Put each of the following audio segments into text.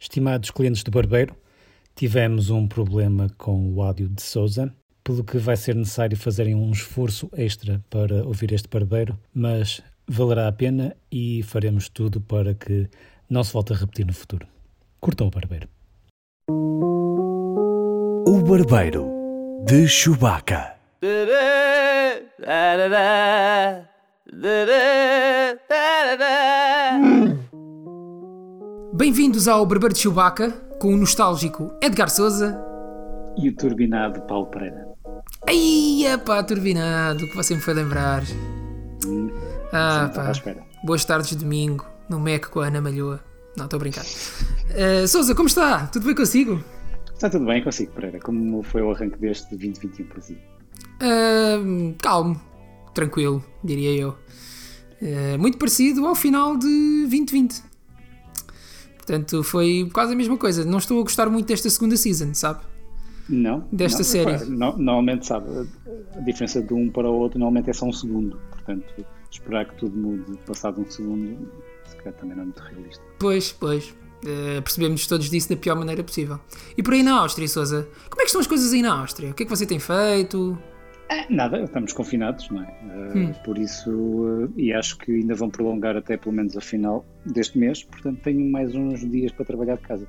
Estimados clientes do barbeiro, tivemos um problema com o áudio de Souza, pelo que vai ser necessário fazerem um esforço extra para ouvir este barbeiro, mas valerá a pena e faremos tudo para que não se volte a repetir no futuro. Curtam o barbeiro. O Barbeiro de Chewbacca. Bem-vindos ao Barbeiro de Chewbacca, com o nostálgico Edgar Souza. E o turbinado Paulo Pereira. Ai, pá, turbinado, que você me foi lembrar. Ah, Estava à pá. Boas tardes de domingo, no Mac com a Ana Malhoa. Não, estou a brincar. Eh, Souza, como está? Tudo bem consigo? Está tudo bem consigo, Pereira? Como foi o arranque deste 2021 para si? Ah, calmo, tranquilo, diria eu. Eh, muito parecido ao final de 2020. Portanto, foi quase a mesma coisa. Não estou a gostar muito desta segunda season, sabe? Não? Desta não, série. repara, no- normalmente, sabe, a- diferença de um para o outro normalmente é só um segundo. Portanto, esperar que tudo mude passado um segundo, se calhar também não é muito realista. Pois, pois. Eh, percebemos todos disso da pior maneira possível. E por aí na Áustria, Souza? Como é que estão as coisas aí na Áustria? O que é que você tem feito? É, nada, estamos confinados, não é? Uh, Hum. Por isso, uh, e acho que ainda vão prolongar até pelo menos a final deste mês, portanto tenho mais uns dias para trabalhar de casa.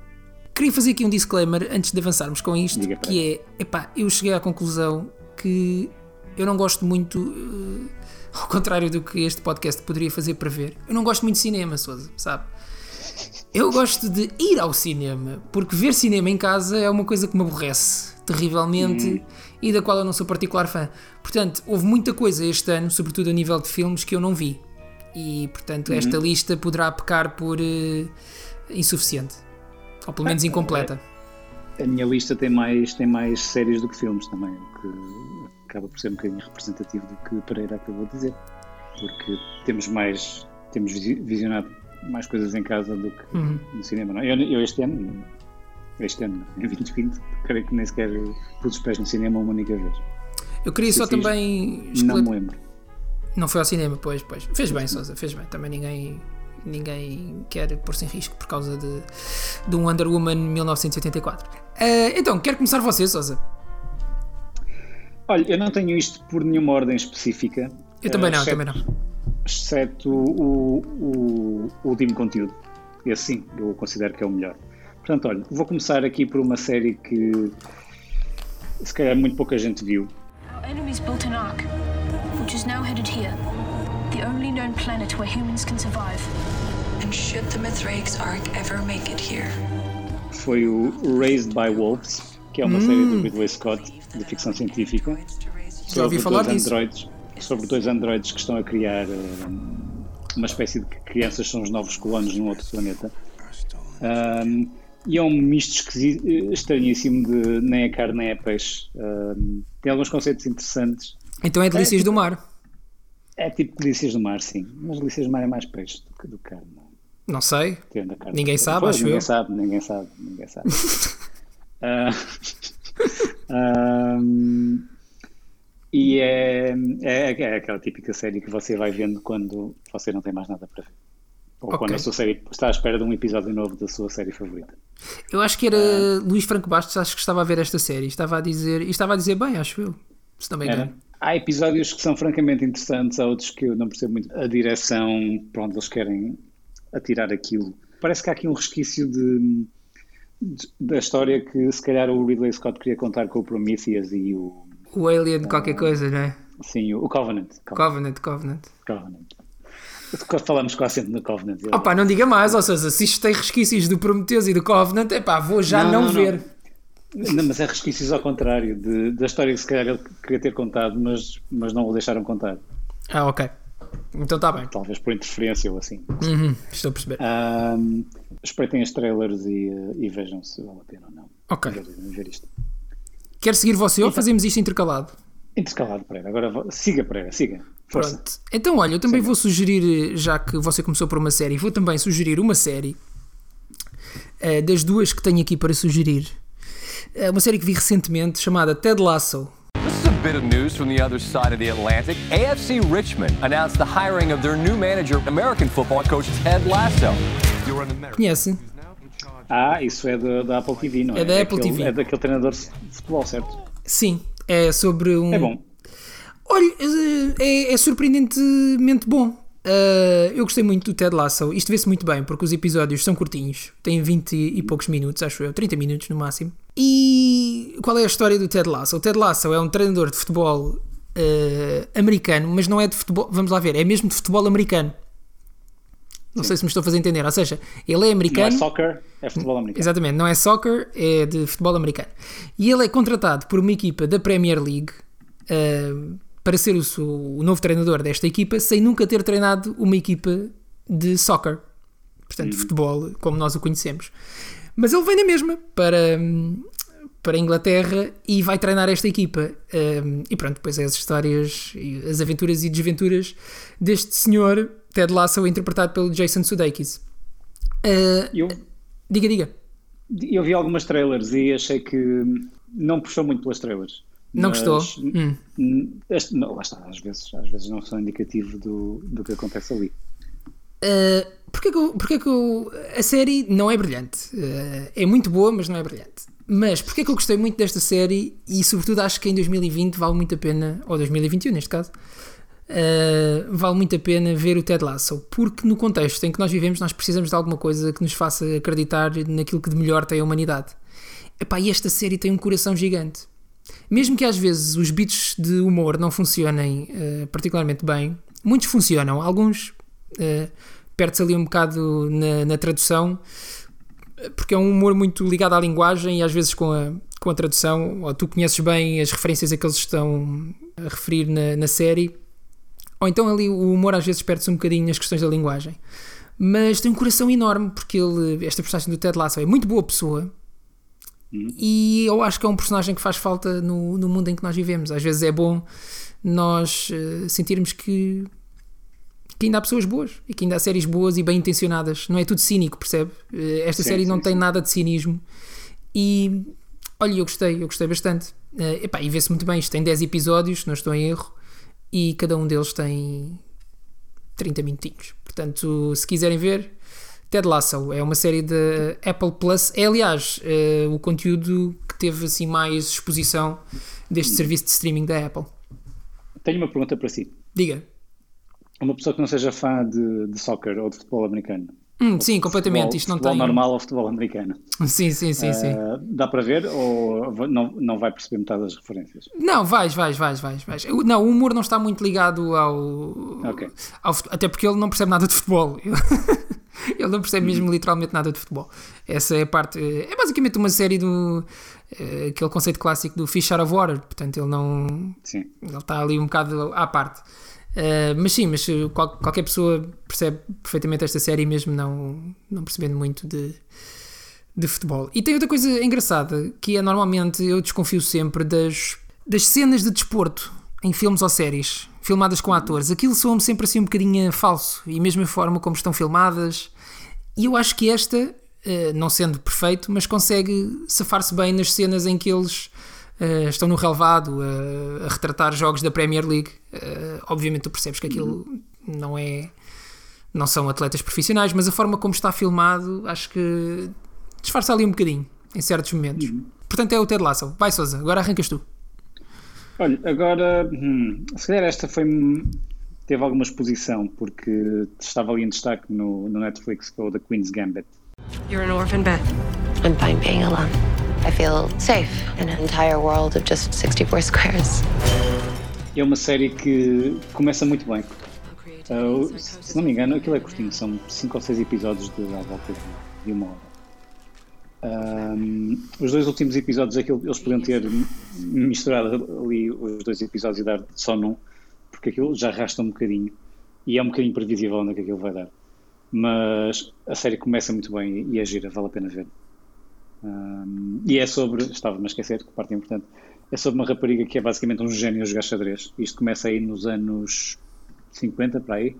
Queria fazer aqui um disclaimer antes de avançarmos com isto, Diga, para. que é, epá, eu cheguei à conclusão que eu não gosto muito, eh, ao contrário do que este podcast poderia fazer prever, eu não gosto muito de cinema, Souza, sabe? Eu gosto de ir ao cinema, porque ver cinema em casa é uma coisa que me aborrece terrivelmente e da qual eu não sou particular fã. Portanto, houve muita coisa este ano, sobretudo a nível de filmes, que eu não vi. E, portanto, esta lista poderá pecar por eh, insuficiente. Ou pelo menos incompleta. A minha lista tem mais, tem mais séries do que filmes também, o que acaba por ser um bocadinho representativo do que Pereira acabou de dizer. Porque temos mais, temos visi- visionado mais coisas em casa do que Uhum. no cinema. Não? é? Eu, eu este ano, este ano, em 2020, creio que nem sequer pus os pés no cinema uma única vez. Eu queria só fiz, também. Não me lembro. Não foi ao cinema, pois, pois. Fez bem, Sousa, fez bem. Também ninguém, ninguém quer pôr-se em risco por causa de, de um Wonder Woman 1984. Eh, então, quer começar você, Sousa? Olha, eu não tenho isto por nenhuma ordem específica. Eu também eh, não, exceto- também não. Exceto o, o, o último conteúdo. Esse sim, eu considero que é o melhor. Portanto, olha, vou começar aqui por uma série que se calhar muito pouca gente viu. Our enemies built an ark, which is now headed here. The only known planet where humans can survive. And should the Mithrax Ark ever make it here? Foi o Raised by Wolves, que é uma série do Ridley Scott de ficção científica. Já ouvi sobre falar dois disso. androides, sobre dois androides que estão a criar eh, uma espécie de crianças são os novos colonos num outro planeta. Um, e é um misto esquisito, estranhíssimo de nem é carne nem é peixe. Um, tem alguns conceitos interessantes. Então é Delícias do Mar. É tipo delícias do mar, sim. Mas delícias do mar é mais peixe do que do carne. não. Sei. Ninguém sabe, Pois, acho ninguém eu. sabe, ninguém sabe, ninguém sabe. Ah, ahm, e é, é, é aquela típica série que você vai vendo quando você não tem mais nada para ver. Ou Ok. quando a sua série está à espera de um episódio novo da sua série favorita. Eu acho que era Luís Franco Bastos, acho que estava a ver esta série. Estava a dizer, e estava a dizer bem, acho eu. Se me Era? engano. Há episódios que são francamente interessantes, há outros que eu não percebo muito a direção para onde eles querem atirar aquilo. Parece que há aqui um resquício de, de- da história que se calhar o Ridley Scott queria contar com o Prometheus e o, O Alien qualquer coisa, não é? sim, o Covenant. Covenant, Covenant. Covenant. Falamos com acento no Covenant. Opa, não diga mais, ou seja, se isto tem resquícios do Prometheus e do Covenant, epá, vou já não, Não, não, não. ver. Não, mas é resquícios ao contrário, de- da história que se calhar ele queria ter contado, mas, mas não o deixaram contar. Ah, ok. Então está bem. Talvez por interferência ou assim. Uhum, estou a perceber. Ahm, espreitem as trailers e, e vejam se vale a pena ou não. Ok. Ver, ver isto. Quer seguir você ou fazemos isto intercalado? Intercalado, Pereira. Agora siga, Pereira, siga. Força. Pronto. Então, olha, eu também vou sugerir, já que você começou por uma série, vou também sugerir uma série eh, das duas que tenho aqui para sugerir. É uma série que vi recentemente chamada Ted Lasso. This is a bit of news from the other side of the Atlantic. AFC Richmond announced the hiring of their new manager, American football coach Ted Lasso. Conhece? Ah, isso é da, da Apple TV, não é? É da Apple aquele- TV. É daquele treinador de futebol, certo? Sim, é sobre um. É bom. Olha, é, é surpreendentemente bom. Uh, eu gostei muito do Ted Lasso. Isto vê-se muito bem porque os episódios são curtinhos, têm 20 e poucos minutos, acho eu, 30 minutos no máximo. E qual é a história do Ted Lasso? O Ted Lasso é um treinador de futebol uh, americano, mas não é de futebol. Vamos lá ver, é mesmo de futebol americano. Não sei se me estou a fazer entender. Ou seja, ele é Não é americano. soccer, é futebol americano. Exatamente, não é soccer, é de futebol americano. E ele é contratado por uma equipa da Premier League uh, para ser o, seu- o novo treinador desta equipa, sem nunca ter treinado uma equipa de soccer, portanto, de futebol como nós o conhecemos. Mas ele vem na mesma para, para a Inglaterra e vai treinar esta equipa. Um, e pronto, depois é as histórias, as aventuras e desventuras deste senhor, Ted Lasso, interpretado pelo Jason Sudeikis. Uh, Eu, diga, diga. eu vi algumas trailers e achei que não puxou muito pelas trailers. Não Mas, gostou? Hum. este- não, lá está, às vezes, às vezes não são indicativo do, do que acontece ali. Uh, porque, que eu, porque que eu. A série não é brilhante. Uh, é muito boa, mas não é brilhante. Mas porque que eu gostei muito desta série e, sobretudo, acho que em 2020 vale muito a pena, ou 2021 neste caso, uh, vale muito a pena ver o Ted Lasso. Porque no contexto em que nós vivemos, nós precisamos de alguma coisa que nos faça acreditar naquilo que de melhor tem a humanidade. Epá, e esta série tem um coração gigante. Mesmo que às vezes os beats de humor não funcionem eh, particularmente bem, muitos funcionam, alguns uh, perde-se ali um bocado na, na tradução, eh, porque é um humor muito ligado à linguagem e às vezes com a, com a tradução, ou tu conheces bem as referências a que eles estão a referir na, na série, ou então ali o humor às vezes perde-se um bocadinho nas questões da linguagem. Mas tem um coração enorme, porque ele, esta personagem do Ted Lasso é muito boa pessoa, e eu acho que é um personagem que faz falta no, no mundo em que nós vivemos. Às vezes é bom nós eh, sentirmos que, que ainda há pessoas boas e que ainda há séries boas e bem intencionadas. Não é tudo cínico, percebe? Eh, esta Sim, série não sim, tem sim. nada de cinismo. E olha, eu gostei, eu gostei bastante. Eh, epá, e vê-se muito bem. Isto tem 10 episódios, se não estou em erro, e cada um deles tem 30 minutinhos. Portanto, se quiserem ver, Ted Lasso é uma série da Apple Plus. É, aliás, eh, o conteúdo que teve assim mais exposição deste serviço de streaming da Apple. Tenho uma pergunta para si. Diga. Uma pessoa que não seja fã de, de soccer ou de futebol americano. Hum, sim, completamente. Futebol, Isto não futebol tem. normal ou futebol americano. Sim, sim, sim, sim. Ah, dá para ver ou não, não vai perceber metade das referências? Não, vais, vais, vais, vais, vais. Não, o humor não está muito ligado ao, ao até porque ele não percebe nada de futebol. ele não percebe mesmo literalmente nada de futebol. Essa é a parte. É basicamente uma série do. eh, aquele conceito clássico do fish out of water. Portanto, ele não. Sim. Ele está ali um bocado à parte. Uh, mas sim, mas uh, qual- qualquer pessoa percebe perfeitamente esta série, mesmo não, não percebendo muito de, de futebol. E tem outra coisa engraçada, que é normalmente eu desconfio sempre das, das cenas de desporto em filmes ou séries, filmadas com atores. Aquilo soa-me sempre assim um bocadinho falso, e mesmo a forma como estão filmadas. E eu acho que esta, eh, não sendo perfeito, mas consegue safar-se bem nas cenas em que eles eh, estão no relevado a retratar jogos da Premier League. Eh, obviamente tu percebes que aquilo não é não são atletas profissionais, mas a forma como está filmado acho que disfarça ali um bocadinho em certos momentos. Portanto é o Ted Lasso. Vai Sousa, agora arrancas tu. Olha, agora, hum, se calhar esta foi, teve alguma exposição, porque estava ali em destaque no, no Netflix com o The Queen's Gambit. You're an orphan, Beth. I'm fine being alone. I feel safe in an entire world of just 64 squares. É uma série que começa muito bem. O- se não me engano, aquilo é curtinho, são 5 ou 6 episódios de à volta de, de uma hora. Ahm, os dois últimos episódios, aquilo, eles podiam ter misturado ali os dois episódios e dar só num, porque aquilo já arrasta um bocadinho e é um bocadinho previsível onde é que aquilo vai dar. Mas a série começa muito bem e é gira, vale a pena ver. Ahm, e é sobre, estava-me a esquecer, que parte importante, é sobre uma rapariga que é basicamente um gênio a jogar xadrez. Isto começa aí nos anos 50, para aí.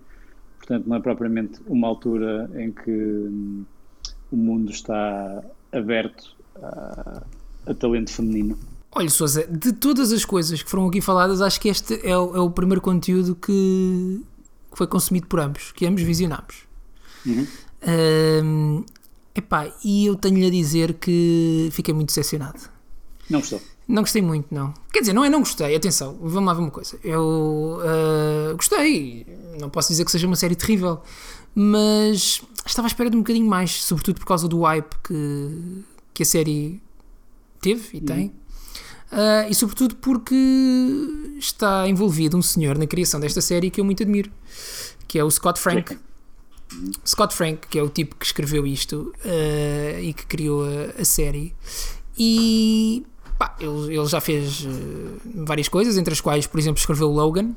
Portanto, não é propriamente uma altura em que hum, o mundo está aberto a, a talento feminino. Olha, Sousa, de todas as coisas que foram aqui faladas, acho que este é o, é o primeiro conteúdo que, que foi consumido por ambos, que ambos visionámos. Ahm, Epá, e eu tenho-lhe a dizer que fiquei muito decepcionado. Não gostou? Não gostei muito, não. Quer dizer, não é não gostei, atenção, vamos lá ver uma coisa. Eu uh, gostei, não posso dizer que seja uma série terrível, mas estava à espera de um bocadinho mais, sobretudo por causa do hype que, que a série teve e tem. Uh, e sobretudo porque está envolvido um senhor na criação desta série que eu muito admiro, que é o Scott Frank. Scott Frank, que é o tipo que escreveu isto uh, e que criou a, a série. E pá, ele, ele, já fez uh, várias coisas, entre as quais, por exemplo, escreveu Logan.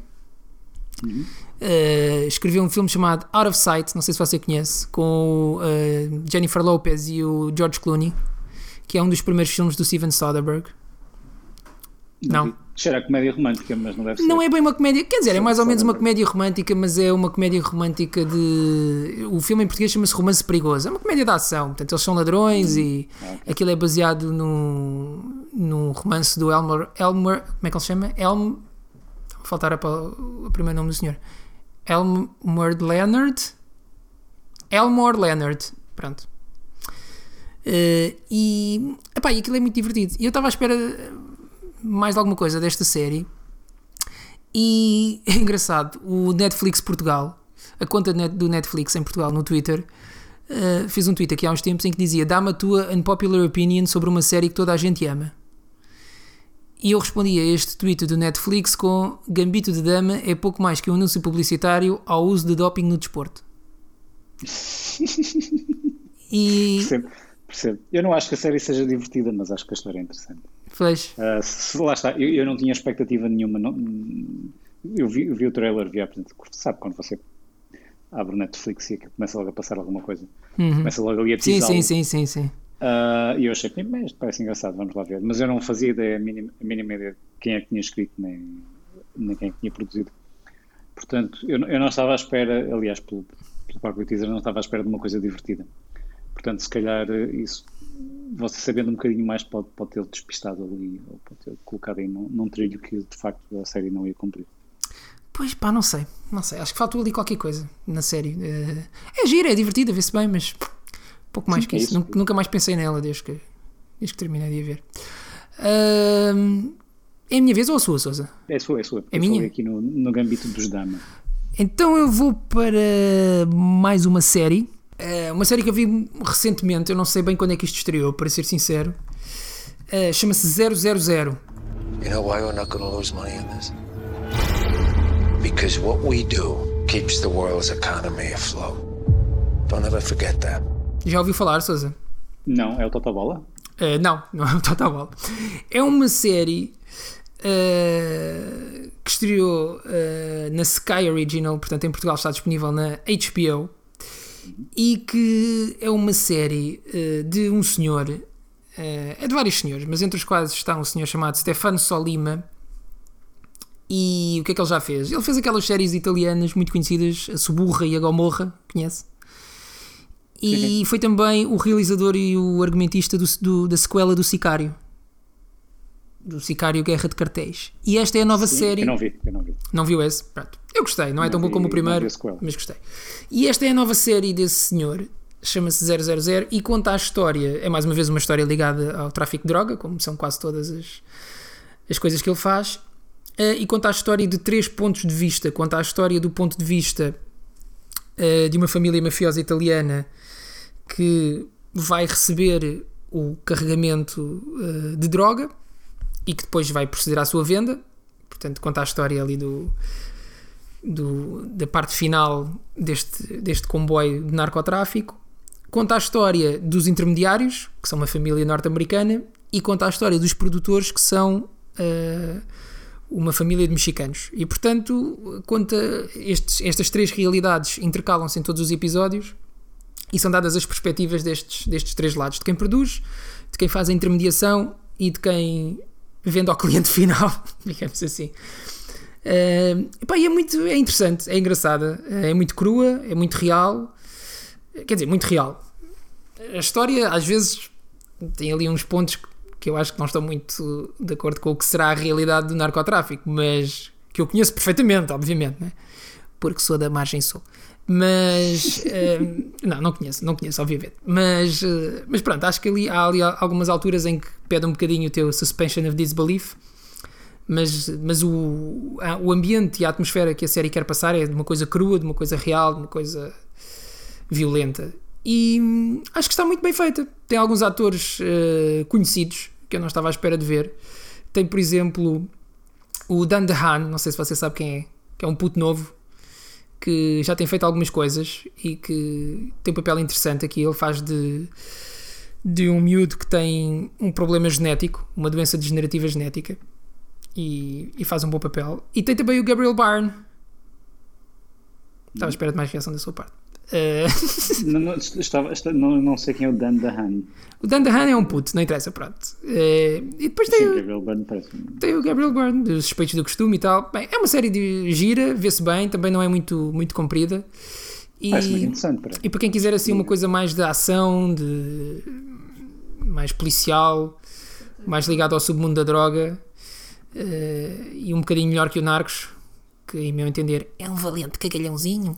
Uhum. Uh, escreveu um filme chamado Out of Sight, não sei se você conhece, com Jennifer Lopez e o George Clooney, que é um dos primeiros filmes do Steven Soderbergh. Não. a comédia romântica, mas não deve ser. Não é bem uma comédia, quer dizer, é mais ou menos uma comédia romântica, mas é uma comédia romântica de. O filme em português chama-se Romance Perigoso. É uma comédia de ação, portanto, eles são ladrões e okay. aquilo é baseado num, num romance do Elmer. Elmer. Como é que ele se chama? Elm. Faltar a, o primeiro nome do senhor. Elmer Leonard. Elmore Leonard. Pronto. Uh, e, epá, e aquilo é muito divertido. E eu estava à espera mais alguma coisa desta série. E é engraçado, o Netflix Portugal, a conta do Netflix em Portugal no Twitter, uh, fez um tweet aqui há uns tempos em que dizia: Dá-me a tua unpopular opinion sobre uma série que toda a gente ama. E eu respondi a este tweet do Netflix com: Gambito de Dama é pouco mais que um anúncio publicitário ao uso de doping no desporto. e. Percebo, percebo. Eu não acho que a série seja divertida, mas acho que a história é interessante. Pois. Uh, se, lá está, eu, eu, não tinha expectativa nenhuma. Não, eu, vi, eu vi o trailer, vi a sabe quando você abre o Netflix e começa logo a passar alguma coisa. Uhum. Começa logo ali a sim, sim, sim, sim, sim. Uh, e eu achei que isto parece engraçado, vamos lá ver. Mas eu não fazia ideia, a mínima, a mínima ideia de quem é que tinha escrito, nem, nem quem é que tinha produzido. Portanto, eu, eu não estava à espera, aliás, pelo, pelo próprio teaser, não estava à espera de uma coisa divertida. Portanto, se calhar isso você sabendo um bocadinho mais pode, pode ter despistado ali ou pode ter colocado aí num, num trilho que de facto a série não ia cumprir. Pois pá, não sei, não sei, acho que faltou ali qualquer coisa na série. É, é gira, é divertida, vê-se bem, mas pouco mais Sim, que é isso. isso. Nunca, nunca, mais pensei nela desde que, desde que terminei de a ver. Uh, é a minha vez ou a sua, Sousa? É a sua, é a sua. É minha? aqui no, no gambito dos Dama. Então eu vou para mais uma série é uma série que eu vi recentemente, eu não sei bem quando é que isto estreou, para ser sincero. Uh, Chama-se 000. You know why we're not going to lose money in this? Because what we do keeps the world's economy afloat. Don't ever forget that. Já ouviu falar, Sousa? Não, é o Totobola? Uh, não, não é o Totobola. É uma série uh, que estreou uh, na Sky Original, portanto em Portugal está disponível na HBO e que é uma série de um senhor, é de vários senhores, mas entre os quais está um senhor chamado Stefano Solima. E o que é que ele já fez? Ele fez aquelas séries italianas muito conhecidas, a Suburra e a Gomorra, conhece? E foi também o realizador e o argumentista do, do, da sequela do Sicário do Sicário Guerra de Cartéis. E esta é a nova Sim, série. Eu não vi, eu não vi. Não viu esse? Pronto. Eu gostei, não é não tão vi, bom como o primeiro, mas gostei. E esta é a nova série desse senhor, chama-se 000 e conta a história. É mais uma vez uma história ligada ao tráfico de droga, como são quase todas as, as coisas que ele faz. Uh, e conta a história de três pontos de vista. Conta a história do ponto de vista uh, de uma família mafiosa italiana que vai receber o carregamento uh, de droga e que depois vai proceder à sua venda. Portanto, conta a história ali do, do, da parte final deste, deste comboio de narcotráfico. Conta a história dos intermediários, que são uma família norte-americana, e conta a história dos produtores, que são uh, uma família de mexicanos. E portanto, conta estes, estas três realidades intercalam-se em todos os episódios e são dadas as perspectivas destes, destes três lados: de quem produz, de quem faz a intermediação e de quem vende ao cliente final, digamos assim. Uh, é muito é interessante, é engraçada, é muito crua, é muito real. Quer dizer, muito real. A história, às vezes, tem ali uns pontos que eu acho que não estão muito de acordo com o que será a realidade do narcotráfico, mas que eu conheço perfeitamente, obviamente, né? porque sou da margem sul. Mas eh, não, não conheço, não conheço, obviamente. Mas, eh, mas pronto, acho que ali, há ali algumas alturas em que pede um bocadinho o teu suspension of disbelief. Mas, mas o, a- o ambiente e a atmosfera que a série quer passar é de uma coisa crua, de uma coisa real, de uma coisa violenta. E hum, acho que está muito bem feita. Tem alguns atores eh, conhecidos que eu não estava à espera de ver. Tem, por exemplo, o Dan DeHaan, não sei se você sabe quem é, que é um puto novo que já tem feito algumas coisas e que tem um papel interessante aqui. Ele faz de, de um miúdo que tem um problema genético, uma doença degenerativa genética, e, e faz um bom papel. E tem também o Gabriel Byrne. Estava à espera de mais reação da sua parte. Eh, Não, não, estava, não, não sei quem é o Dan Dahan. o Dan DeHaan é um puto, não interessa, pronto. Eh, e depois tem, Sim, o- Gabriel Byrne parece tem o Gabriel Byrne, dos Suspeitos do Costume e tal. Bem, é uma série de gira, vê-se bem, também não é muito, muito comprida. E, interessante. Para. e para quem quiser assim uma coisa mais de ação, de mais policial, mais ligado ao submundo da droga eh, e um bocadinho melhor que o Narcos, que em meu entender é um valente cagalhãozinho.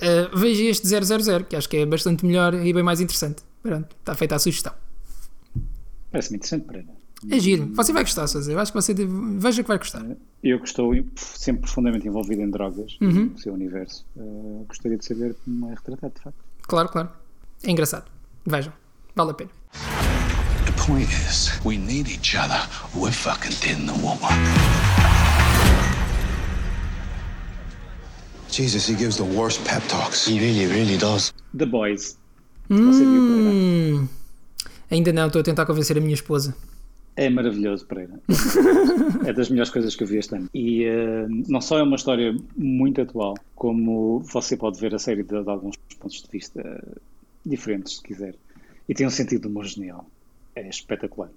Eh, veja este 000, que acho que é bastante melhor e bem mais interessante. Pronto, está feita a sugestão. Parece muito interessante para. É giro. Você vai gostar, Sousa. Eu acho que você deve... veja que vai gostar. Eu que estou sempre profundamente envolvido em drogas, Uhum. no seu universo, eh, gostaria de saber como é retratado, de facto. Claro, claro. É engraçado. Vejam. Vale a pena. The point is, we need each other. We're fucking dead in the water. Jesus, he gives the worst pep talks. He really, really does. The Boys. Você viu? Hum, ainda não, estou a tentar convencer a minha esposa. É maravilhoso, Pereira. É das melhores coisas que eu vi este ano. E eh, não só é uma história muito atual, como você pode ver a série de, de alguns pontos de vista diferentes, se quiser. E tem um sentido de humor genial. É espetacular.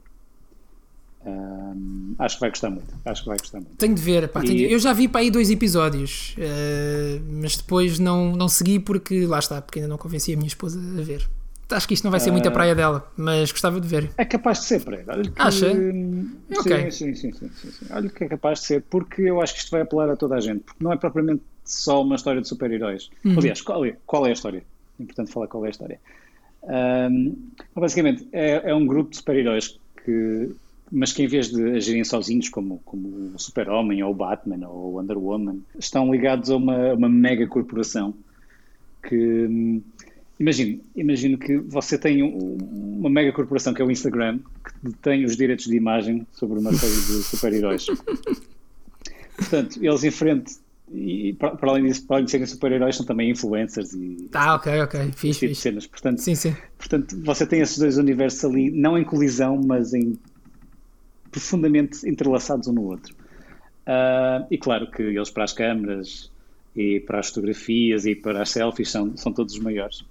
Acho que vai gostar muito. Acho que vai gostar muito. Tenho de ver. pá, E- tenho- Eu já vi para aí dois episódios, eh, mas depois não, não segui porque lá está, porque ainda não convenci a minha esposa a ver. Acho que isto não vai ser muito a Ah. praia dela, mas gostava de ver. É capaz de ser. Olha que- Acha? Sim, Ok. sim, sim, sim, sim, sim. Olha que é capaz de ser, porque eu acho que isto vai apelar a toda a gente. Porque não é propriamente só uma história de super-heróis. Uhum. Aliás, qual é, qual é a história? É importante falar qual é a história. Ahm, basicamente, é, é um grupo de super-heróis que. Mas que em vez de agirem sozinhos, como, como o Super-Homem, ou o Batman, ou o Wonder Woman, estão ligados a uma, uma mega corporação que hum, imagino, imagino que você tem um- uma mega corporação que é o Instagram que detém os direitos de imagem sobre uma série de super-heróis. Portanto, eles em frente e para, para além disso, para além de serem super-heróis, são também influencers e Ah, ok, ok. Fiz, tipo fiz. cenas. Portanto, Sim, sim. portanto, você tem esses dois universos ali, não em colisão, mas em profundamente entrelaçados um no outro. Ah, e claro que eles para as câmaras e para as fotografias e para as selfies são, são todos os maiores.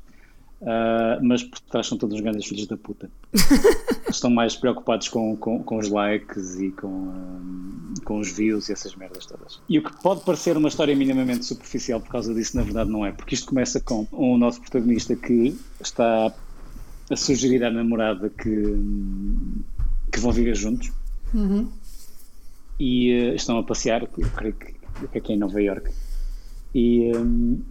Ah, mas por trás são todos os grandes filhos da puta. Estão mais preocupados com, com, com os likes e com, ah, com os views e essas merdas todas. E o que pode parecer uma história minimamente superficial por causa disso, na verdade não é. Porque isto começa com o nosso protagonista que está a sugerir à namorada que, que vão viver juntos Uhum. e eh, estão a passear, eu creio que, que aqui em Nova York. E, hum,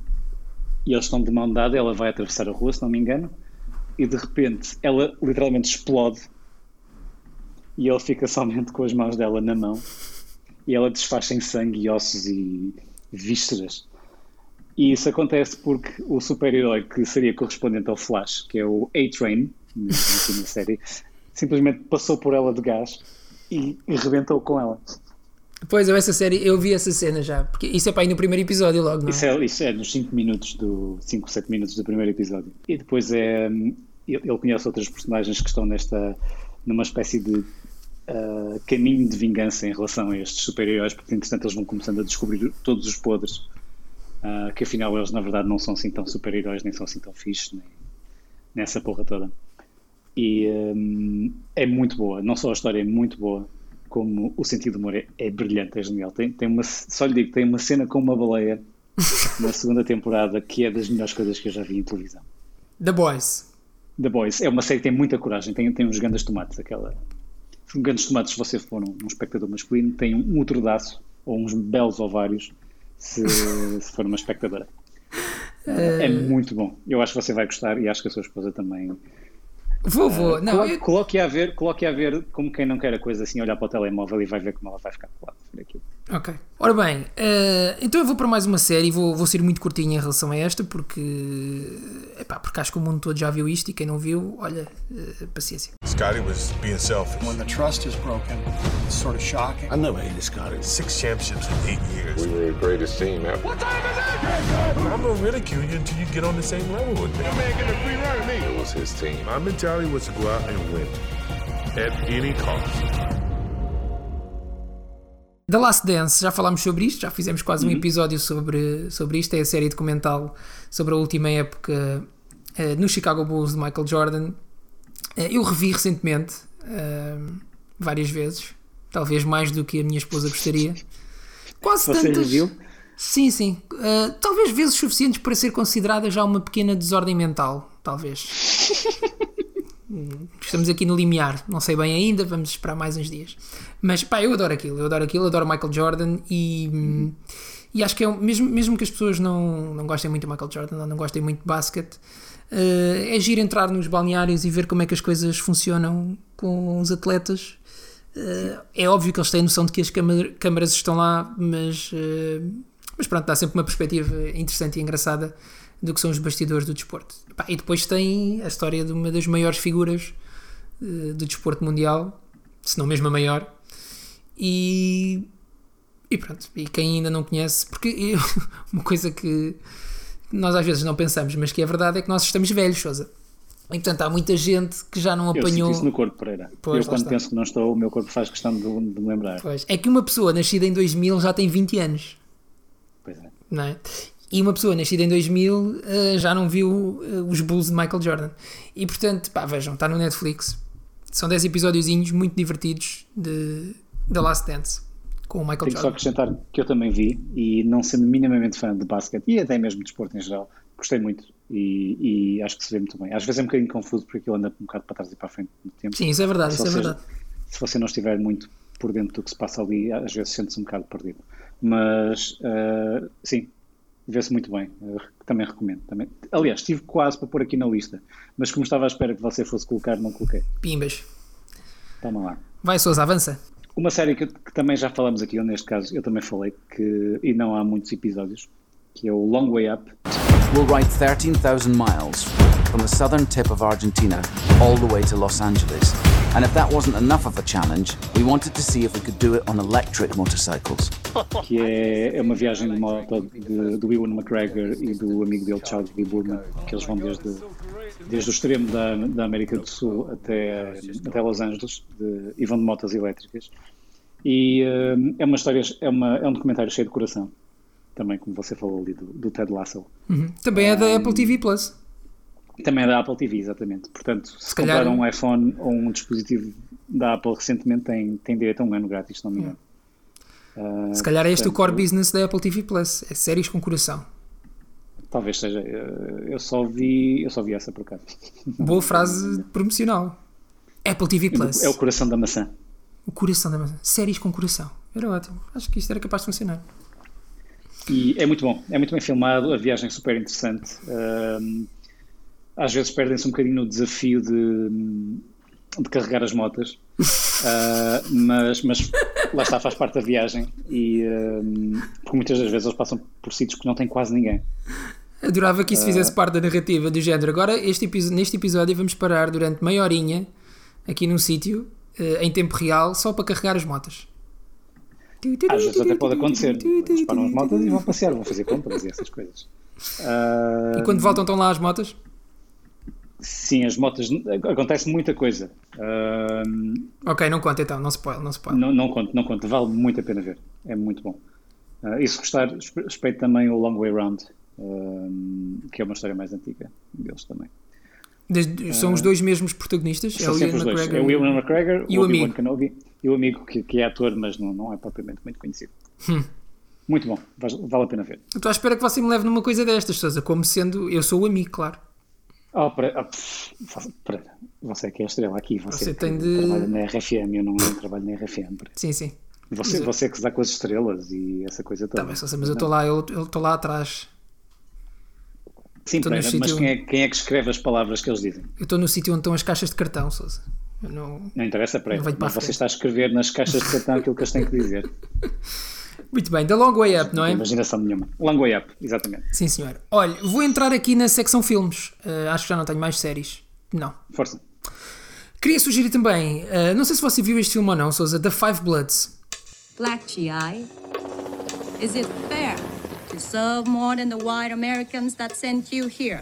e eles estão de mão dada, ela vai atravessar a rua, se não me engano, e de repente ela literalmente explode e ele fica somente com as mãos dela na mão e ela desfaz em sangue e ossos e vísceras. E isso acontece porque o super-herói que seria correspondente ao Flash, que é o A-Train, na série, simplesmente passou por ela de gás e, e rebentou com ela. Depois eu essa série, eu vi essa cena já, porque isso é para ir no primeiro episódio logo, não é? Isso é, isso é nos 5 minutos do 5, 7 minutos do primeiro episódio. E depois é hum, ele conhece outras personagens que estão nesta numa espécie de ah, caminho de vingança em relação a estes super-heróis, porque entretanto eles vão começando a descobrir todos os podres. ah, que afinal eles na verdade não são assim tão super-heróis, nem são assim tão fixes, nem nessa porra toda. E hum, é muito boa, não só a história é muito boa, como o sentido do humor é, é brilhante, é genial. Tem, tem uma, só lhe digo, tem uma cena com uma baleia na segunda temporada que é das melhores coisas que eu já vi em televisão. The Boys. The Boys é uma série que tem muita coragem, tem, tem uns grandes tomates, aquela. Grandes tomates, se você for um, um espectador masculino, tem um útero de aço ou uns belos ovários se, se for uma espectadora. É muito bom. Eu acho que você vai gostar e acho que a sua esposa também. Vou, vou. Uh, não, coloque, eu... coloque, a ver, coloque a ver como quem não quer a coisa assim, olhar para o telemóvel e vai ver como ela vai ficar colada. Ok. Ora bem, uh, então eu vou para mais uma série, vou, vou ser muito curtinho em relação a esta, porque, epá, porque acho que o mundo todo já viu isto e quem não viu, olha, uh, paciência. Scotty was being selfish. When the trust is broken, it's sort of shocking. I never hated Scotty. Six championships in eight years. We were the greatest team ever. What time is it? I'm gonna ridicule you until you get on the same level with me. You're making a free run me. His team. My mentality was to go out and win at any cost. The Last Dance, já falámos sobre isto, já fizemos quase um episódio sobre, sobre isto. É a série documental sobre a última época uh, no Chicago Bulls de Michael Jordan. Uh, eu revi recentemente, uh, várias vezes, talvez mais do que a minha esposa gostaria. Quase Você tantas. reviu? Sim, sim. talvez vezes suficientes para ser considerada já uma pequena desordem mental, talvez. Estamos aqui no limiar, não sei bem ainda, vamos esperar mais uns dias. Mas pá, eu adoro aquilo, eu adoro aquilo, adoro Michael Jordan e, e acho que é mesmo, mesmo que as pessoas não, não gostem muito de Michael Jordan ou não gostem muito de basquete, uh, é giro entrar nos balneários e ver como é que as coisas funcionam com os atletas. Uh, é óbvio que eles têm noção de que as câmaras estão lá, mas, uh, mas pronto, dá sempre uma perspectiva interessante e engraçada do que são os bastidores do desporto. E depois tem a história de uma das maiores figuras uh, do desporto mundial, se não mesmo a maior. E, e pronto, e quem ainda não conhece, porque eu, uma coisa que nós às vezes não pensamos, mas que é verdade, é que nós estamos velhos, Sousa. E portanto há muita gente que já não apanhou. Eu isso no corpo, Pereira. Pois, eu quando penso que não estou, o meu corpo faz questão de, de me lembrar. Pois. É que uma pessoa nascida em 2000 já tem 20 anos. É. Não é? E uma pessoa nascida em 2000 uh, já não viu uh, os Bulls de Michael Jordan. E portanto, pá, vejam, está no Netflix. São 10 episódiozinhos muito divertidos de The Last Dance com o Michael Tenho Jordan. só acrescentar que eu também vi e não sendo minimamente fã de basquete e até mesmo de desporto em geral, gostei muito e, e, acho que se vê muito bem. Às vezes é um bocadinho confuso porque aquilo anda um bocado para trás e para a frente no tempo. Sim, isso é verdade, se isso você, é verdade. Se você não estiver muito por dentro do que se passa ali, às vezes sente-se um bocado perdido. Mas, uh, sim, vê-se muito bem. Eu também recomendo. Também. Aliás, estive quase para pôr aqui na lista, mas como estava à espera que você fosse colocar, não coloquei. Pimbas. Toma lá. Vai, Sousa, avança. Uma série que, que, também já falamos aqui, ou neste caso eu também falei, que, e não há muitos episódios, que é o Long Way Up. We'll ride 13,000 miles from the southern tip of Argentina all the way to Los Angeles. And if that wasn't enough of a challenge, we wanted to see if we could do it on electric motorcycles. Que é, é uma viagem de moto de, do Ewan McGregor e do amigo dele, Charles B. Burman, que eles vão desde, desde o extremo da, da América do Sul até, até Los Angeles de, e vão de motas elétricas. E uh, é uma história, é, uma, é um documentário cheio de coração, também, como você falou ali, do, do Ted Lasso. Uhum. Também é da um, Apple TV Plus. Também é da Apple TV, exatamente. Portanto, se, Se comprar calhar- um iPhone ou um dispositivo da Apple recentemente, tem, tem direito a um ano grátis, se não me engano. Ah, Se calhar é este o portanto, core business da Apple TV Plus. É séries com coração. Talvez seja. eh, Eu só vi, eu só vi essa por acaso. Boa frase promocional. Apple TV Plus. É o coração da maçã. O coração da maçã. Séries com coração. Era ótimo. Acho que isto era capaz de funcionar. E é muito bom, é muito bem filmado, a viagem é super interessante. Ahm, às vezes perdem-se um bocadinho no desafio de, de carregar as motas, Ah, mas, mas lá está, faz parte da viagem e ahm, porque muitas das vezes eles passam por sítios que não tem quase ninguém. Adorava que isso Ah. fizesse parte da narrativa do género. Agora, este neste episódio, vamos parar durante meia horinha aqui num sítio, em tempo real, só para carregar as motas. Às vezes até pode acontecer, eles param as motas e vão passear, vão fazer compras e essas coisas. Ah, E quando voltam, estão lá as motas? Sim, as motas, acontece muita coisa. Ahm, Ok, não conta então, não spoil, não spoil. Não, não conto, não conto, vale muito a pena ver, é muito bom. Ah, e se gostar, espe- respeito também o Long Way Round, ahm, que é uma história mais antiga deles também. Desde- são os dois mesmos protagonistas? São o Ian os dois. McGregor É o Ewan McGregor, e o o amigo. Kenobi e o amigo que, que é ator, mas não, não é propriamente muito conhecido. Hum. Muito bom, vale a pena ver. Estou à espera que você me leve numa coisa destas, Sousa, como sendo. Eu sou o amigo, claro. Oh, para, pff, para, você que é a estrela aqui, você, Você que tem de- trabalha na RFM, eu não trabalho na RFM. para. Sim, sim. Você, Mas eu- você que se dá com as estrelas e essa coisa toda. Tá bem, Sousa, mas eu estou lá, eu estou lá atrás. Sim, Pereira, mas sítio- quem é, quem é que escreve as palavras que eles dizem? Eu estou no sítio onde estão as caixas de cartão, Sousa. Não... Não interessa para Não mas você está a escrever nas caixas de cartão aquilo que eles têm que dizer. Muito bem, The Long Way Up, não Não é? imaginação nenhuma. Long way up, exatamente. Sim, senhor. Olha, vou entrar aqui na secção filmes. Uh, acho que já não tenho mais séries. Não. Força. Queria sugerir também, uh, não sei se você viu este filme ou não, Sousa, The Five Bloods. Black GI, is it fair to serve more than the white Americans that sent you here?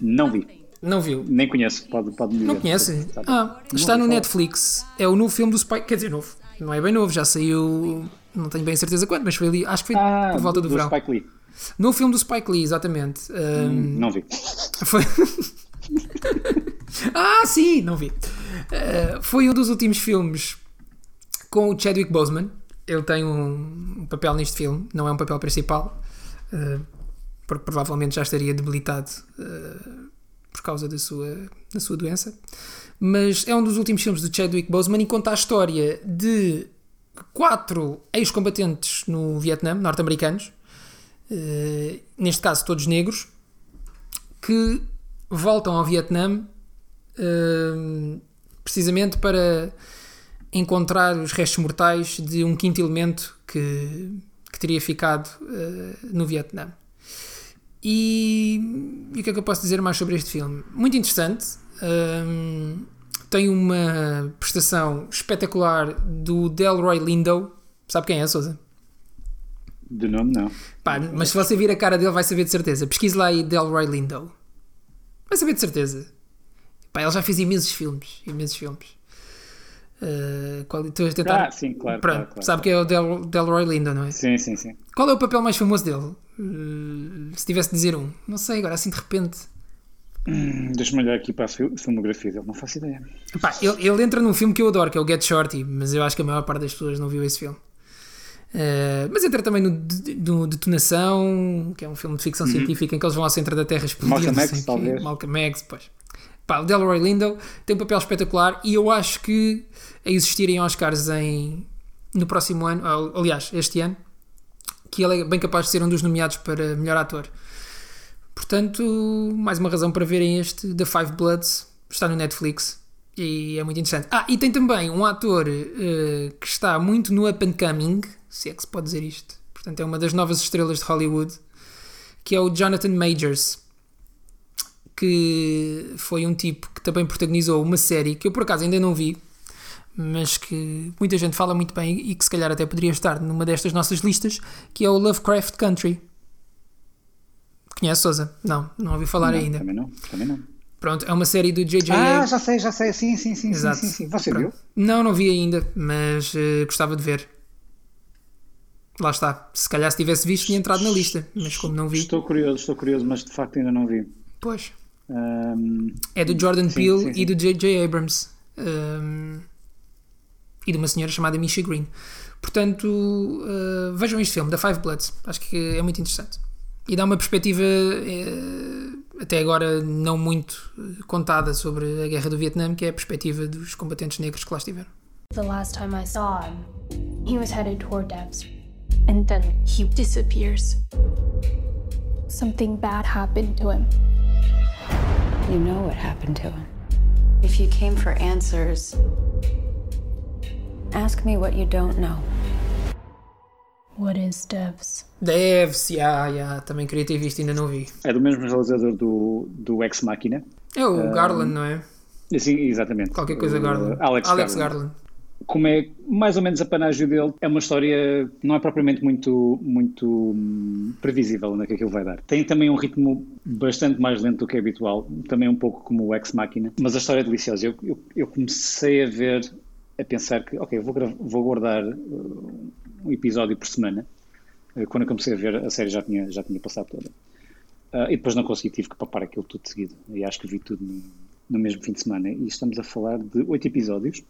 Não vi. Não viu? Nem conheço. Pode, pode me dizer. Não conhece? Ah, está no. Netflix. É o novo filme do Spike. Quer dizer, novo. Não é bem novo, já saiu. Não tenho bem certeza quando, mas foi ali. Acho que foi Ah, por volta do, do verão. Spike Lee. No filme do Spike Lee, exatamente. Um, Hum, Não vi. Foi... ah, sim, não vi. Uh, foi um dos últimos filmes com o Chadwick Boseman. Ele tem um, um papel neste filme, não é um papel principal, uh, porque provavelmente já estaria debilitado uh, por causa da sua, da sua doença. Mas é um dos últimos filmes do Chadwick Boseman e conta a história de quatro ex-combatentes no Vietnã, norte-americanos, uh, neste caso todos negros, que voltam ao Vietnã uh, precisamente para encontrar os restos mortais de um quinto elemento que, que teria ficado uh, no Vietnã. E, e o que é que eu posso dizer mais sobre este filme? Muito interessante. Tem uma prestação espetacular do Delroy Lindo. Sabe quem é, Sousa? De nome, não. Pá, mas se você vir a cara dele, vai saber de certeza. Pesquise lá aí Delroy Lindo. Vai saber de certeza. Pá, ele já fez imensos filmes. Imensos filmes. Uh, qual, estou a tentar... Ah, sim, claro. Pronto, claro, claro, sabe que é o Del, Delroy Lindo, não é? Sim, sim, sim. Qual é o papel mais famoso dele? Uh, se tivesse de dizer um. Não sei, agora assim de repente. Hum, Deixa-me olhar aqui para a fil- filmografia dele. Não faço ideia. Pá, ele, ele entra num filme que eu adoro, que é o Get Shorty, mas eu acho que a maior parte das pessoas não viu esse filme. Uh, mas entra também no, no Detonação, que é um filme de ficção Uhum. científica em que eles vão ao centro da Terra explodir. Malcolm X, talvez. Malcolm X, pois. Pá, o Delroy Lindo tem um papel espetacular e eu acho que a existirem Oscars em, no próximo ano, al- aliás, este ano, que ele é bem capaz de ser um dos nomeados para melhor ator. Portanto, mais uma razão para verem este The Five Bloods. Está no Netflix e é muito interessante. Ah, e tem também um ator eh, que está muito no up and coming, se é que se pode dizer isto. Portanto, é uma das novas estrelas de Hollywood, que é o Jonathan Majors, que foi um tipo que também protagonizou uma série que eu por acaso ainda não vi, mas que muita gente fala muito bem e que se calhar até poderia estar numa destas nossas listas, que é o Lovecraft Country. Conhece Sousa? Não, não ouvi falar Não, ainda. Também não. Também não. Pronto, é uma série do J.J. Ah, já sei, já sei. Sim, sim, sim. Exato. Sim, sim, sim. Você Pronto. viu? Não, não vi ainda, mas eh, gostava de ver. Lá está. Se calhar se tivesse visto tinha entrado na lista, mas como não vi, Estou curioso, estou curioso, mas de facto ainda não vi. pois. Ahm, É do Jordan Sim, Peele sim, sim. e do J.J. Abrams. Um, e de uma senhora chamada Misha Green. Portanto, uh, vejam este filme, The Five Bloods. Acho que é muito interessante. E dá uma perspectiva, eh, até agora não muito contada, sobre a guerra do Vietnã, que é a perspectiva dos combatentes negros que lá estiveram. The last time I saw him, he was headed toward Devs. And then he disappears. Something bad happened to him. You know what happened to him. If you came for answers, ask me what you don't know. What is Devs? Deve-se, yeah, yeah, também queria ter visto, ainda não vi. é do mesmo realizador do, do Ex Machina. É o Ah, Garland, não é? Sim, exatamente. Qualquer coisa O, Garland. Alex, Alex Garland. Garland. Como é mais ou menos a panágio dele, é uma história que não é propriamente muito, muito hum, previsível onde é que aquilo vai dar. Tem também um ritmo bastante mais lento do que é habitual, também um pouco como o Ex Machina, mas a história é deliciosa. Eu, eu, eu comecei a ver, a pensar que, ok, vou, vou guardar uh, um episódio por semana. Uh, Quando eu comecei a ver, a série já tinha, já tinha passado toda. Uh, e depois não consegui, tive que papar aquilo tudo de seguido. E acho que vi tudo no, no mesmo fim de semana. E estamos a falar de oito episódios,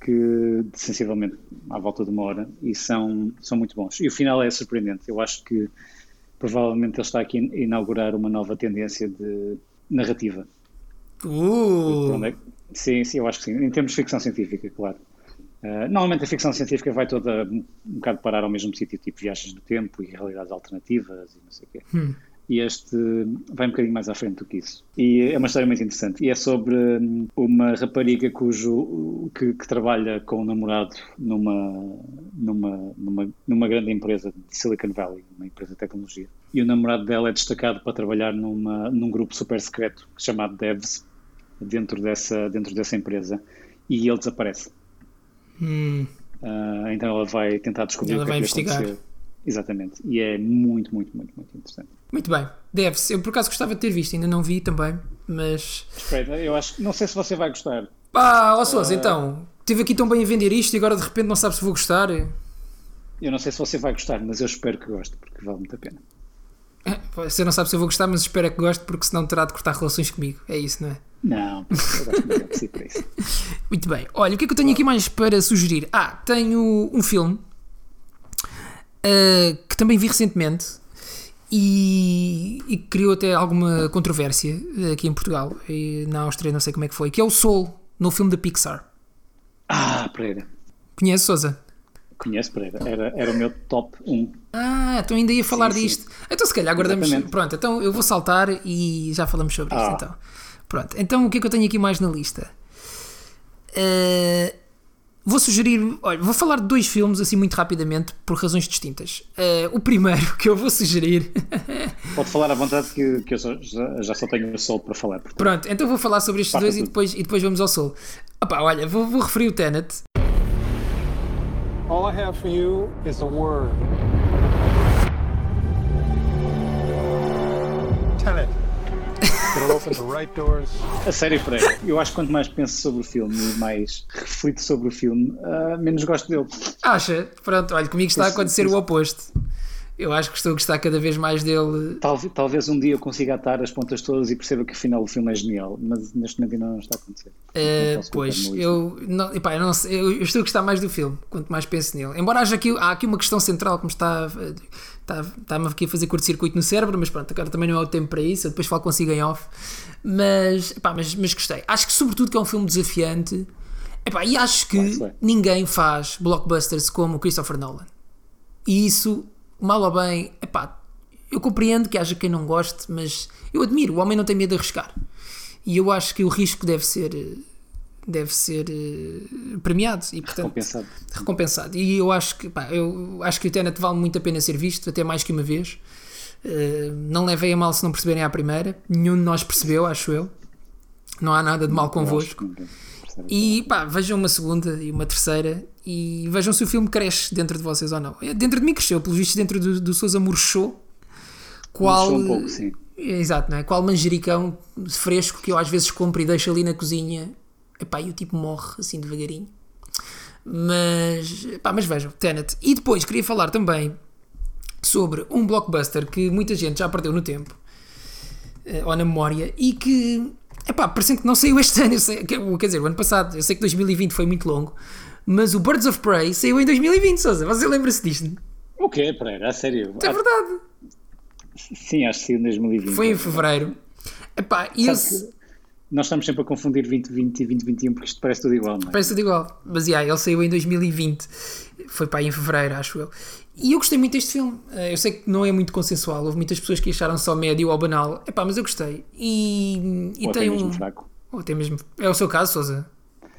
que sensivelmente à volta de uma hora, e são, são muito bons. E o final é surpreendente. Eu acho que provavelmente ele está aqui a inaugurar uma nova tendência de narrativa. Uh! É Sim, sim, eu acho que sim. Em termos de ficção científica, claro. Uh, normalmente a ficção científica vai toda um, um bocado parar ao mesmo sítio, tipo viagens do tempo e realidades alternativas e não sei o quê. Hum. E este vai um bocadinho mais à frente do que isso. E é uma história muito interessante. E é sobre hum, uma rapariga cujo, que, que trabalha com o namorado numa, numa, numa, numa grande empresa de Silicon Valley, uma empresa de tecnologia. E o namorado dela é destacado para trabalhar numa, num grupo super secreto chamado Devs, dentro dessa, dentro dessa empresa. E ele desaparece. Hum. Uh, então ela vai tentar descobrir ela o que vai é que investigar. aconteceu. Exatamente. E é muito, muito, muito, muito interessante. Muito bem, deve-se. Eu por acaso gostava de ter visto, ainda não vi também, mas. Espera, eu acho não sei se você vai gostar. Pá, ó Sousa, Ah. então, estive aqui tão bem a vender isto e agora de repente não sabe se vou gostar. Eu não sei se você vai gostar, mas eu espero que goste, porque vale muito a pena. Você não sabe se eu vou gostar, mas espero é que goste porque senão terá de cortar relações comigo. É isso, não é? Não, eu gosto de si para isso. Muito bem. Olha, o que é que eu tenho aqui mais para sugerir? Ah, tenho um filme ah, que também vi recentemente e, e que criou até alguma controvérsia aqui em Portugal e na Áustria, não sei como é que foi, que é o Soul, no filme da Pixar. Ah, Pereira. Conhece, Sousa? Conheço Pereira. Era, era o meu top 1. Ah, então ainda ia falar Sim, disto. Então se calhar guardamos. Exatamente. Pronto, então eu vou saltar e já falamos sobre isto Ah. então. Pronto, então o que é que eu tenho aqui mais na lista? Eh, vou sugerir, olha, vou falar de dois filmes assim muito rapidamente por razões distintas. Eh, o primeiro que eu vou sugerir. Pode falar à vontade que, que eu só- já, já só tenho o sol para falar. portanto. Pronto, então vou falar sobre estes Parta dois e depois, e depois vamos ao Soul. Opa, olha, vou, vou referir o Tenet. All I have for you is a word. Tenet. It'll open the right doors. A sério, Pereira, eu acho que quanto mais penso sobre o filme e mais reflito sobre o filme, ah, menos gosto dele. Acha? Pronto, olha, comigo está a acontecer pois- o oposto. Eu acho que estou a gostar cada vez mais dele. Talvez, talvez um dia eu consiga atar as pontas todas e perceba que afinal o filme é genial, mas neste momento ainda não está a acontecer. Uh, pois, eu não, epá, eu, não sei, eu, estou a gostar mais do filme, quanto mais penso nele. Embora haja aqui, há aqui uma questão central que me está, está, está-me aqui a fazer curto-circuito no cérebro, mas pronto, agora também não é o tempo para isso, eu depois falo consigo em off. Mas, epá, mas, mas gostei. Acho que sobretudo que é um filme desafiante. Epá, e acho que ninguém faz blockbusters como o Christopher Nolan. E isso, mal ou bem, epá, eu compreendo que haja quem não goste, mas eu admiro, o homem não tem medo de arriscar. E eu acho que o risco deve ser deve ser eh, premiado e portanto Recompensado. recompensado. E eu acho que pá, eu acho que o Tenet vale muito a pena ser visto, até mais que uma vez. Eh, não levei a mal se não perceberem à primeira. Nenhum de nós percebeu, acho eu. Não há nada de mal convosco. que E pá, vejam uma segunda e uma terceira e vejam se o filme cresce dentro de vocês ou não. Dentro de mim cresceu, pelos vistos, dentro do, do Sousa murchou. Qual. Murchou um pouco, sim. Exato, não é? Qual manjericão fresco que eu às vezes compro e deixo ali na cozinha. Epá, e o tipo morre assim devagarinho. Mas, pá, mas vejam, Tenet. E depois queria falar também sobre um blockbuster que muita gente já perdeu no tempo eh, ou na memória e que, epá, parecendo que não saiu este ano, sei, que- quer dizer, o ano passado, eu sei que 2020 foi muito longo, mas o Birds of Prey saiu em 2020, Sousa, você lembra-se disto? O quê, Pereira? A sério? É verdade, Sim, acho que sim, em 2020. foi em fevereiro. Epá, e eu, que nós estamos sempre a confundir 2020 e 2021 porque isto parece tudo igual, não é? parece tudo igual, mas yeah, ele saiu em 2020, foi para aí em fevereiro, acho eu. E eu gostei muito deste filme. Eh, Eu sei que não é muito consensual, houve muitas pessoas que acharam só médio ou banal, epá, mas eu gostei. E, e Ou até tem mesmo um. fraco. Ou até mesmo. É o seu caso, Sousa?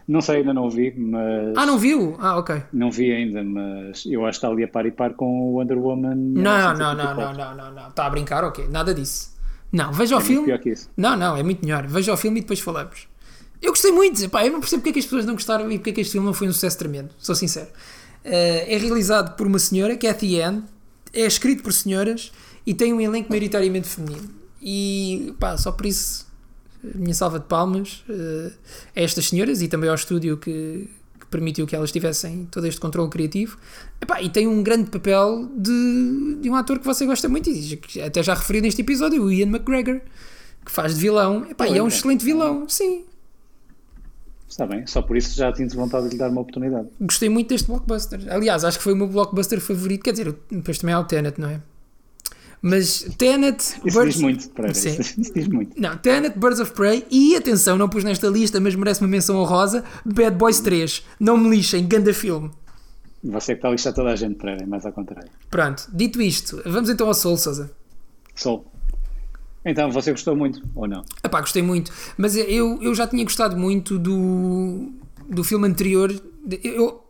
Não sei, ainda não vi, mas. Ah, não viu? Ah, ok. Não vi ainda, mas eu acho que está ali a par e par com o Wonder Woman. Não, não, não, não, não, não, não. Está a brincar? Ok, nada disso. Não, veja o É muito filme. pior que isso. Não, não, é muito melhor. Veja o filme e depois falamos. Eu gostei muito, epá, eu não percebo porque é que as pessoas não gostaram e porque é que este filme não foi um sucesso tremendo, sou sincero. Eh, é realizado por uma senhora, Cathy Ann, é escrito por senhoras e tem um elenco maioritariamente feminino. E pá, só por isso, minha salva de palmas eh, a estas senhoras e também ao estúdio que permitiu que elas tivessem todo este controle criativo. Epá, e tem um grande papel de, de um ator que você gosta muito, e até já referi neste episódio, o Ian McGregor, que faz de vilão. Epá, e é um excelente vilão, sim. Está bem, só por isso já tinha vontade de lhe dar uma oportunidade. Gostei muito deste blockbuster. Aliás, acho que foi o meu blockbuster favorito. Quer dizer, depois também há o Tenet, não é? Mas Tenet. Isso diz muito, Pereira. Isso, isso diz muito. Não, Tenet, Birds of Prey e atenção, não pus nesta lista, mas merece uma menção honrosa: Bad Boys 3. Não me lixem, ganda filme. Você que está a lixar toda a gente, Pereira, é mais ao contrário. Pronto, dito isto, vamos então ao Soul, Sousa. Sol. Então, você gostou muito, ou não? Epá, gostei muito. Mas eu, eu já tinha gostado muito do, do filme anterior. Eu,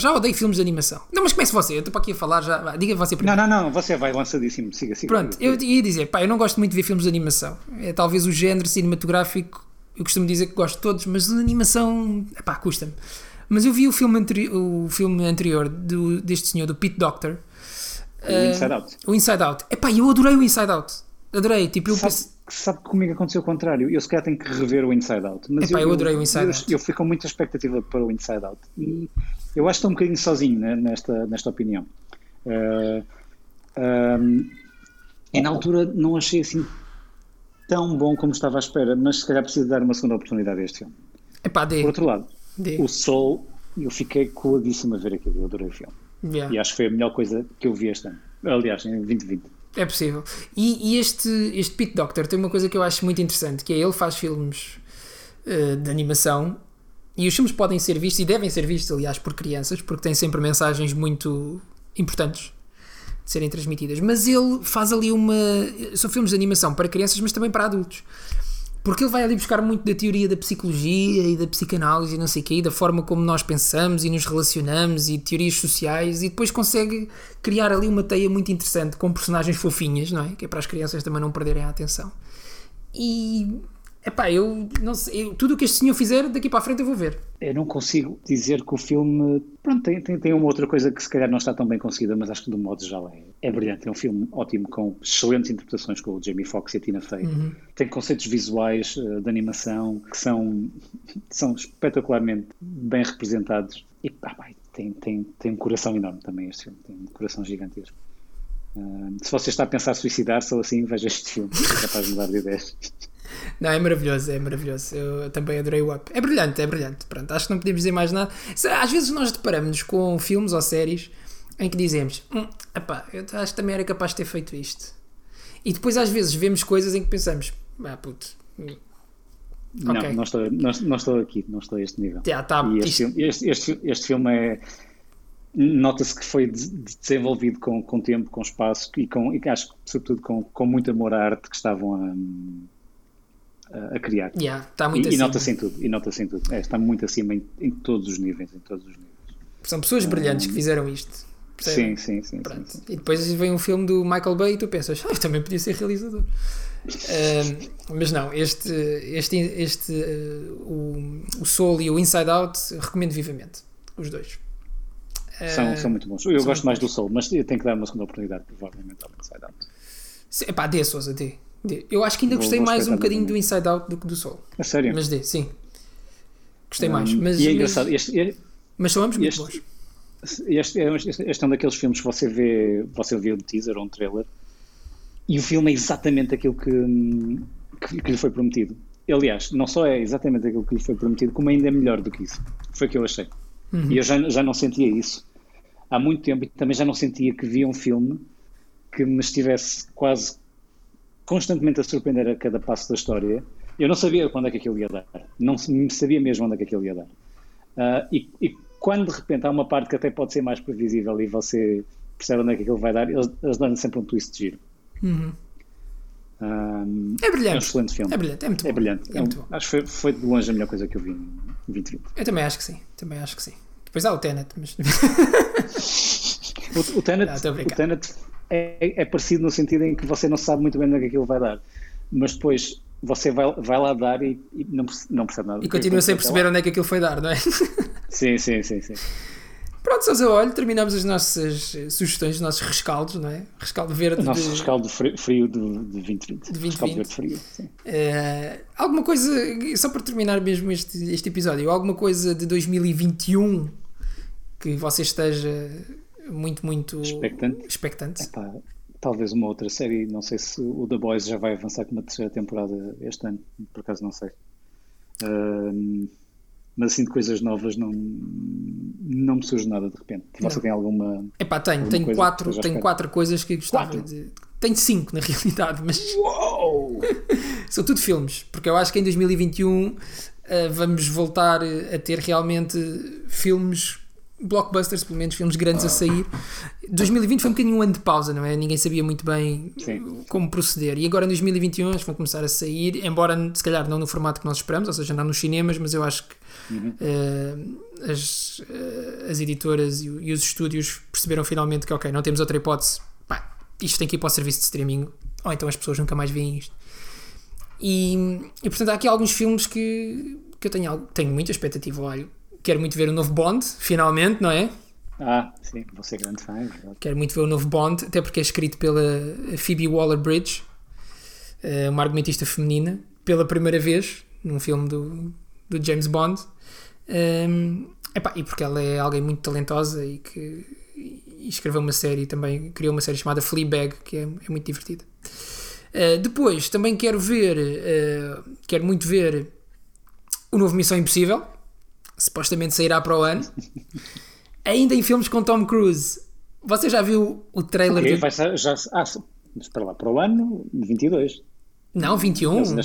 já odeio filmes de animação. Não, mas comece você, eu estou para aqui a falar já. Diga você primeiro. Não, não, não, você vai lançadíssimo. Siga, siga. Pronto, eu ia dizer, pá, eu não gosto muito de ver filmes de animação. É talvez o género cinematográfico, eu costumo dizer que gosto de todos, mas de animação, pá, custa-me. Mas eu vi o filme, anteri o filme anterior do, deste senhor, do Pete Doctor. O Inside Out. O Inside Out. Epá, eu adorei o Inside Out. Adorei. Tipo, eu sabe, pense... sabe que comigo aconteceu o contrário. Eu se calhar tenho que rever o Inside Out. Mas Epá, eu, eu adorei o Inside eu, Out. Eu, fui com muita expectativa para o Inside Out. E eu acho que estou um bocadinho sozinho né, nesta, nesta opinião. Uh, um, e na altura não achei assim tão bom como estava à espera, mas se calhar preciso dar uma segunda oportunidade a este filme. Epá, dê. Por outro lado, dê. o Soul, eu fiquei coladíssimo a ver aquilo. Eu adorei o filme. Yeah. E acho que foi a melhor coisa que eu vi este ano. Aliás, em 2020. É possível. E, e, este, este Pete Doctor tem uma coisa que eu acho muito interessante, que é ele faz filmes uh, de animação e os filmes podem ser vistos e devem ser vistos, aliás, por crianças, porque têm sempre mensagens muito importantes de serem transmitidas. Mas ele faz ali uma. São filmes de animação para crianças, mas também para adultos. Porque ele vai ali buscar muito da teoria da psicologia e da psicanálise e não sei o quê, e da forma como nós pensamos e nos relacionamos e teorias sociais, e depois consegue criar ali uma teia muito interessante com personagens fofinhas, não é? Que é para as crianças também não perderem a atenção. E. Epá, eu não sei, eu, tudo o que este senhor fizer daqui para a frente eu vou ver. Eu não consigo dizer que o filme. Pronto, tem, tem, tem uma outra coisa que se calhar não está tão bem conseguida, mas acho que do modo geral é, é brilhante. É um filme ótimo, com excelentes interpretações com o Jamie Foxx e a Tina Fey. Uhum. Tem conceitos visuais uh, de animação que são, são espetacularmente bem representados. E tem, tem, tem um coração enorme também este filme, tem um coração gigantesco. Uh, se você está a pensar suicidar-se ou assim, veja este filme, é capaz de mudar de ideias. Não, é maravilhoso, é maravilhoso. Eu também adorei o Up. É brilhante, é brilhante. Pronto, acho que não podemos dizer mais nada. Às vezes nós deparamos com filmes ou séries em que dizemos: hum, epá, eu acho que também era capaz de ter feito isto. E depois às vezes vemos coisas em que pensamos: ah, puto. Não, okay. não, estou, não, não, estou aqui, não estou a este nível. Já, tá, e este, isto... filme, este, este, este filme é. Nota-se que foi desenvolvido com, com tempo, com espaço e, com, e acho que, sobretudo, com, com muito amor à arte que estavam a a criar. Yeah, está muito e, e nota-se em tudo, e nota-se em tudo. É, está muito acima em, em, todos os níveis, em todos os níveis. São pessoas brilhantes um, que fizeram isto. Sim, sim, sim, sim, sim, E depois vem um filme do Michael Bay e tu pensas, ah, eu também podia ser realizador. um, mas não, este, este, este uh, o, o Soul e o Inside Out recomendo vivamente, os dois. São, uh, são muito bons. Eu gosto mais bons. do Soul, mas tenho que dar uma segunda oportunidade, provavelmente, ao Inside Out. Epá, dê, Sousa, dê. Eu acho que ainda gostei mais um bocadinho do Inside Out do que do Soul. A sério? Mas dê, sim. Gostei um, mais. Mas, e é engraçado. Este, este, mas são ambos muito este, bons. Este, este, este é um daqueles filmes que você vê, você vê um teaser ou um trailer e o filme é exatamente aquilo que, que, que lhe foi prometido. Aliás, não só é exatamente aquilo que lhe foi prometido, como ainda é melhor do que isso. Foi o que eu achei. Uhum. E eu já, já não sentia isso há muito tempo e também já não sentia que via um filme que me estivesse quase constantemente a surpreender a cada passo da história. Eu não sabia quando é que aquilo ia dar. Não sabia mesmo onde é que aquilo ia dar. Uh, e, e, quando de repente há uma parte que até pode ser mais previsível e você percebe onde é que aquilo vai dar, eles, eles dão sempre um twist de giro. Uhum. Um, é brilhante. É um excelente filme. É brilhante, é muito bom. É brilhante. É muito bom. Acho que foi, foi de longe a melhor coisa que eu vi em 2020. Eu também acho que sim. Também acho que sim. Depois há o Tenet, mas. o, o Tenet, não, o Tenet é, é, parecido no sentido em que você não sabe muito bem onde é que aquilo vai dar, mas depois você vai, vai lá dar e, e não, não percebe nada. E continua sem perceber onde é que aquilo foi dar, não é? Sim, sim, sim, sim. Pronto, Sousa Olho, terminamos as nossas sugestões, os nossos rescaldos, não é? Rescaldo verde. O nosso de... rescaldo frio, frio de, de 2020. De 2020. Rescaldo verde frio, sim. Uh, alguma coisa, só para terminar mesmo este, este episódio, alguma coisa de 2021 que você esteja muito, muito expectante. expectante. Epá, talvez uma outra série, não sei se o The Boys já vai avançar com uma terceira temporada este ano, por acaso não sei. Uh, mas assim de coisas novas não, não me surge nada de repente. Você não. tem alguma. Epá, tenho, tenho, quatro, tenho quatro coisas que gostava quatro? de. Tenho cinco na realidade, mas. Uou! São tudo filmes, porque eu acho que em 2021 uh, vamos voltar a ter realmente filmes blockbusters, pelo menos filmes grandes a sair. 2020 foi um bocadinho um ano de pausa, não é? Ninguém sabia muito bem Sim. como proceder. E agora em 2021 eles vão começar a sair, embora se calhar não no formato que nós esperamos, ou seja, não nos cinemas, mas eu acho que Uhum. uh, as, uh, as editoras e, e, os estúdios perceberam finalmente que, ok, não temos outra hipótese, pá, isto tem que ir para o serviço de streaming, ou então as pessoas nunca mais veem isto. E, e portanto há aqui alguns filmes que, que eu tenho, tenho muita expectativa, olho. Quero muito ver o novo Bond, finalmente, não é? Ah, sim, vou ser grande fã. é Quero muito ver o novo Bond, até porque é escrito pela Phoebe Waller-Bridge, eh, uma argumentista feminina, pela primeira vez num filme do, do James Bond. Um, epá, e porque ela é alguém muito talentosa e que e escreveu uma série também, criou uma série chamada Fleabag, que é, é muito divertida. Uh, depois, também quero ver, uh, quero muito ver o novo Missão Impossível, supostamente sairá para o ano. Ainda em filmes com Tom Cruise. Você já viu o trailer? Okay, do... vai ser, já, ah, para lá, para o ano 22. Não, 21. Eles ainda,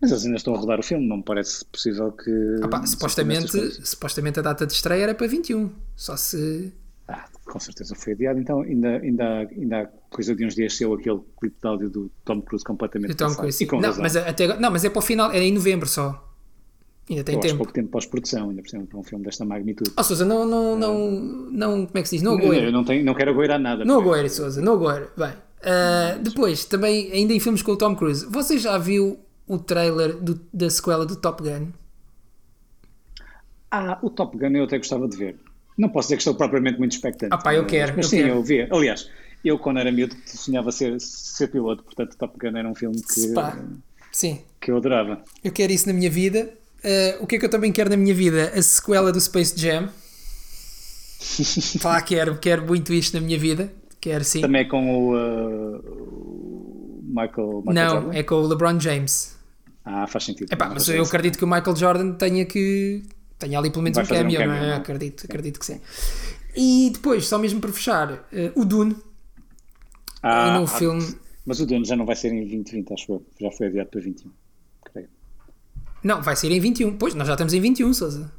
mas eles ainda estão a rodar o filme, não me parece possível que. Opa, supostamente, supostamente a data de estreia era para 21. Só se. Ah, com certeza foi adiado. Então, ainda, ainda, ainda há coisa de uns dias saiu aquele clipe de áudio do Tom Cruise completamente Tom Cruise, não, mas até, não, mas é para o final, é em novembro só. Ainda tem Eu tempo. pouco tempo pós-produção, ainda por cima para um filme desta magnitude. Oh, Sousa, não, não, não, não, como é que se diz? Não agoeira. Eu não, tenho, não quero agoirar nada. Não agoeira, Sousa, não agoeira. Bem, uh, depois, também, ainda em filmes com o Tom Cruise, você já viu o trailer do, da sequela do Top Gun? Ah, o Top Gun eu até gostava de ver. Não posso dizer que estou propriamente muito expectante. Ah pá, eu quero. Mas eu sim, quero. eu vi. Aliás, eu quando era miúdo sonhava ser, ser piloto, portanto Top Gun era um filme que, Pá, sim. que eu adorava. Eu quero isso na minha vida. Uh, o que é que eu também quero na minha vida? A sequela do Space Jam. Pá, quero, quero muito isto na minha vida. Quero sim. Também é com o, uh, Michael, Michael Não, Jordan? é com o LeBron James. Ah, faz sentido. Epá, mas eu acredito que o Michael Jordan tenha que. tenha ali pelo menos Vai um fazer um cameo, cameo, não é? é? Acredito, acredito que sim. E depois, só mesmo para fechar, uh, o Dune. Ah, e no ah, filme. Mas o Dune já não vai ser em 2020, acho eu. Já foi adiado para 21. Não, vai ser em 21. Pois, nós já estamos em 21, Sousa.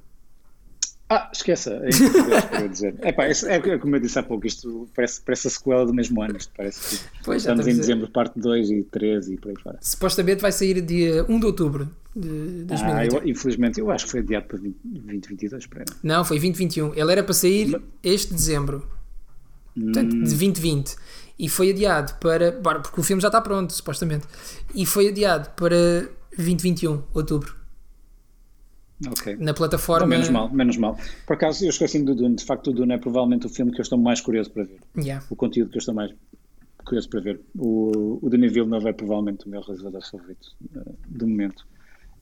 Ah, esqueça. É isso que eu dizer. Epá, é como eu disse há pouco, isto parece, parece a sequela do mesmo ano. Isto parece Pois, estamos em dezembro, parte 2 e 3 e por aí fora. Supostamente vai sair dia 1 de outubro de Ah, 2021. eu, infelizmente, eu acho que foi adiado para 20, 2022. Para Não, foi 2021. Ele era para sair este dezembro. Portanto, de 2020. E foi adiado para. Porque o filme já está pronto, supostamente. E foi adiado para 2021, outubro. Na plataforma. Menos mal, menos mal. Por acaso, eu esqueci-me do Dune. De facto, o Dune é provavelmente o filme que eu estou mais curioso para ver. Yeah. O conteúdo que eu estou mais curioso para ver. O, o Denis Villeneuve é provavelmente o meu realizador favorito eh, do momento.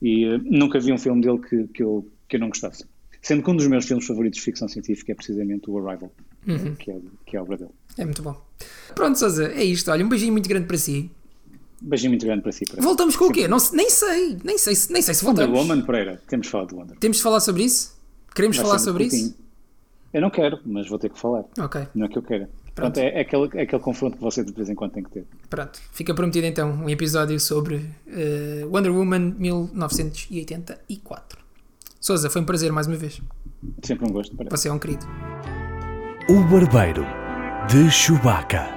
E eh, nunca vi um filme dele que, que, eu, que eu não gostasse. Sendo que um dos meus filmes favoritos de ficção científica é precisamente o Arrival, Uhum. que, é, que é a obra dele. É muito bom. Pronto, Sousa, é isto. Olha, um beijinho muito grande para si. Beijinho muito grande para si. Pereira. Voltamos com o quê? Não, nem sei. Nem sei, se- nem sei se Wonder voltamos. Woman, Pereira. Temos de falar de Wonder Temos de falar sobre isso? Queremos Vai falar sobre isso? Eu não quero, mas vou ter que falar. Ok. Não é que eu queira. Pronto. Pronto, é, é aquele, é aquele confronto que você de vez em quando tem que ter. Pronto, fica prometido então um episódio sobre eh, Wonder Woman 1984. Sousa, foi um prazer mais uma vez. Sempre um gosto. Pereira. Você é um querido. O Barbeiro de Chewbacca.